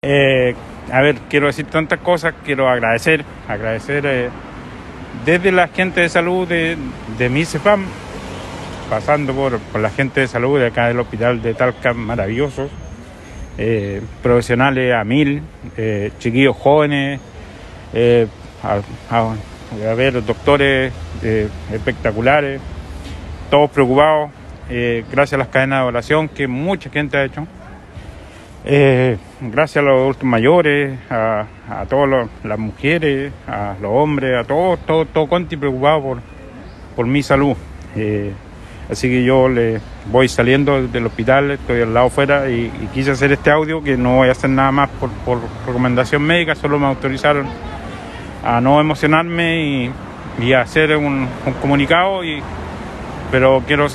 Eh, a ver, quiero decir tantas cosas, quiero agradecer, agradecer eh, desde la gente de salud de, de mi CEPAM, pasando por, por, la gente de salud de acá del hospital de Talca, maravillosos, eh, profesionales a mil, chiquillos jóvenes, a, a, a, ver, doctores espectaculares, todos preocupados, gracias a las cadenas de oración que mucha gente ha hecho. Eh, gracias a los adultos mayores, a, a todas las mujeres, a los hombres, a todos, todo, todo Conti preocupado por, por mi salud. Eh, así que yo le voy saliendo del hospital, estoy al lado afuera y, quise hacer este audio que no voy a hacer nada más por, recomendación médica, solo me autorizaron a no emocionarme y, y a hacer un, un, comunicado, y, pero quiero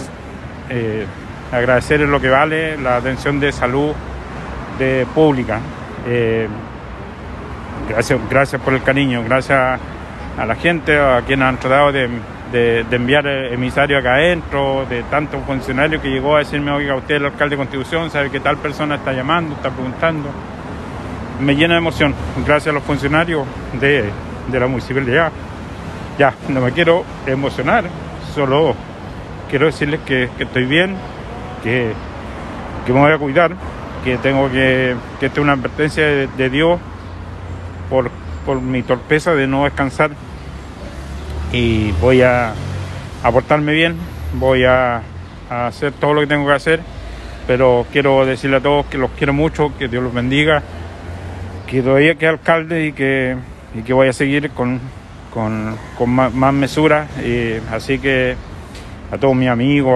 eh, agradecer lo que vale la atención de salud de pública. Eh, gracias, gracias por el cariño, gracias a la gente, a quienes han tratado de, de, de enviar emisarios acá adentro, de tantos funcionarios que llegó a decirme, oiga, usted el alcalde de Constitución, sabe que tal persona está llamando, está preguntando. Me llena de emoción, gracias a los funcionarios de, de la municipalidad. Ya, no me quiero emocionar, solo quiero decirles que, estoy bien, que me voy a cuidar, que tengo que, que esta es una advertencia de, Dios por, por, mi torpeza de no descansar. Y voy a, a portarme bien, voy a, hacer todo lo que tengo que hacer, pero quiero decirle a todos que los quiero mucho, que Dios los bendiga, que todavía que alcalde y que, y que voy a seguir con, con, con más, más mesura, así que a todos mis amigos,